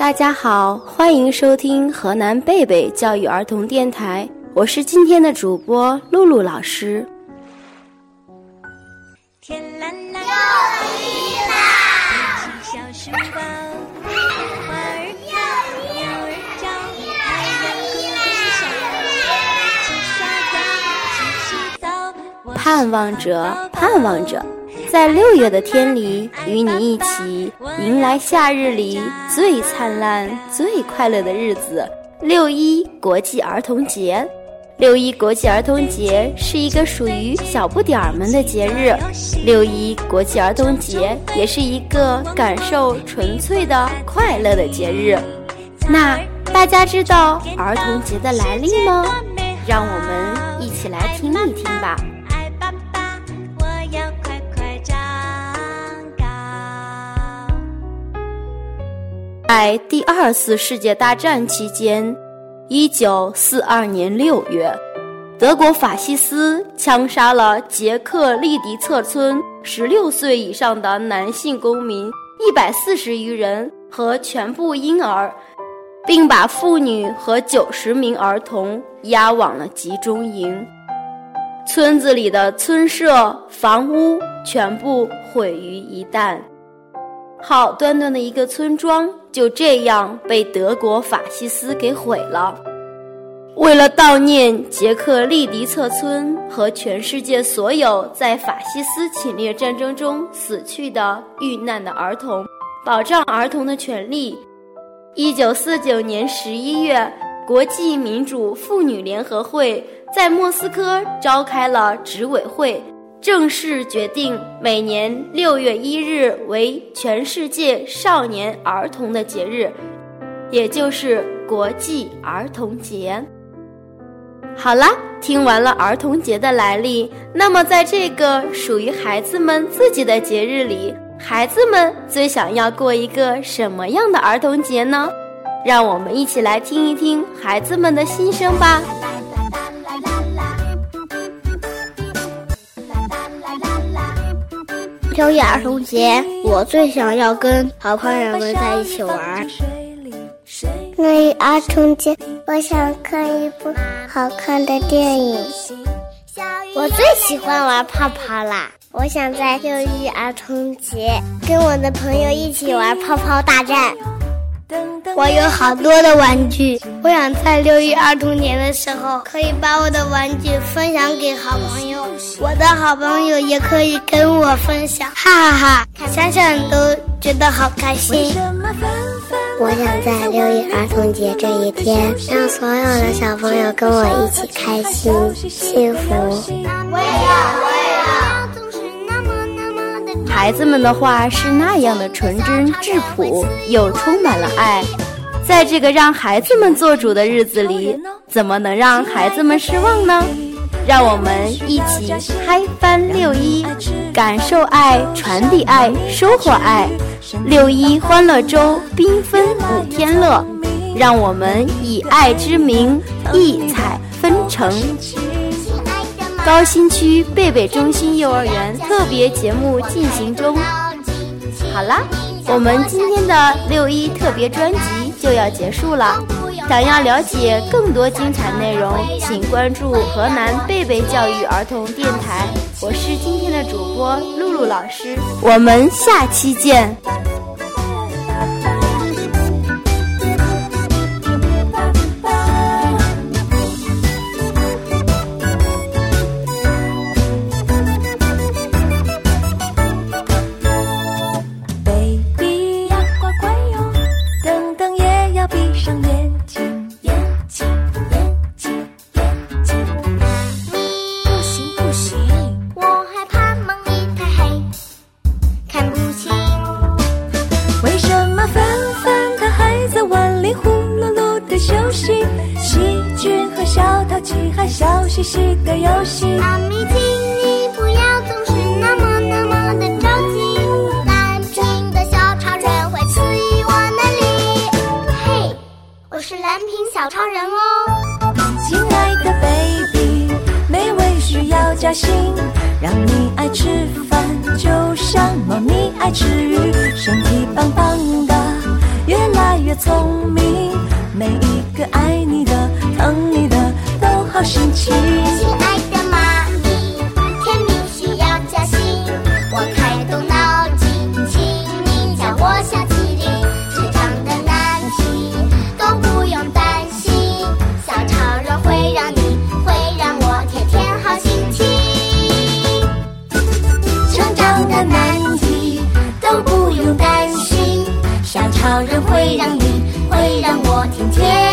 大家好，欢迎收听河南贝贝教育儿童电台，我是今天的主播露露老师。天蓝蓝，又一啦！小书包，花儿跳，鸟儿叫，太阳公公笑，去盼望着，盼望着。在六月的天里，与你一起迎来夏日里最灿烂、最快乐的日子——六一国际儿童节。六一国际儿童节是一个属于小不点儿们的节日。六一国际儿童节也是一个感受纯粹的快乐的节日。那大家知道儿童节的来历吗？让我们一起来听一听吧。在第二次世界大战期间，一九四二年六月，德国法西斯枪杀了捷克利迪策村十六岁以上的男性公民一百四十余人和全部婴儿，并把妇女和九十名儿童押往了集中营。村子里的村舍、房屋全部毁于一旦。好端端的一个村庄就这样被德国法西斯给毁了。为了悼念捷克利迪策村和全世界所有在法西斯侵略战争中死去的遇难的儿童，保障儿童的权利，一九四九年十一月，国际民主妇女联合会在莫斯科召开了执委会。正式决定每年六月一日为全世界少年儿童的节日，也就是国际儿童节。好了，听完了儿童节的来历，那么在这个属于孩子们自己的节日里，孩子们最想要过一个什么样的儿童节呢？让我们一起来听一听孩子们的心声吧。六一儿童节，我最想要跟好朋友们在一起玩。六一儿童节，我想看一部好看的电影。我最喜欢玩泡泡啦！我想在六一儿童节跟我的朋友一起玩泡泡大战。我有好多的玩具，我想在六一儿童节的时候，可以把我的玩具分享给好朋友，我的好朋友也可以跟我分享，哈哈哈！想想都觉得好开心。我想在六一儿童节这一天，让所有的小朋友跟我一起开心幸福。我也要，我也要。孩子们的话是那样的纯真质朴，又充满了爱。在这个让孩子们做主的日子里，怎么能让孩子们失望呢？让我们一起嗨翻六一，感受爱，传递爱，收获爱。六一欢乐周，缤纷五天乐。让我们以爱之名，异彩纷呈。高新区贝贝中心幼儿园特别节目进行中。好啦，我们今天的六一特别专辑就要结束了。想要了解更多精彩内容，请关注河南贝贝教育儿童电台。我是今天的主播露露老师，我们下期见。还笑嘻嘻的游戏。妈咪请你不要总是那么那么的着急蓝屏的小超人会赐予我能力。嘿我是蓝屏小超人哦。亲爱的 baby 美味需要加薪让你爱吃饭就像猫咪爱吃鱼身体棒棒的越来越聪明。亲爱的蚂蚁，甜蜜需要加薪。我开动脑筋，请你叫我小麒灵。成长的难题都不用担心，小超人会让你，会让我天天好心情。成长的难题都不用担心，小超人会让你，会让我天天。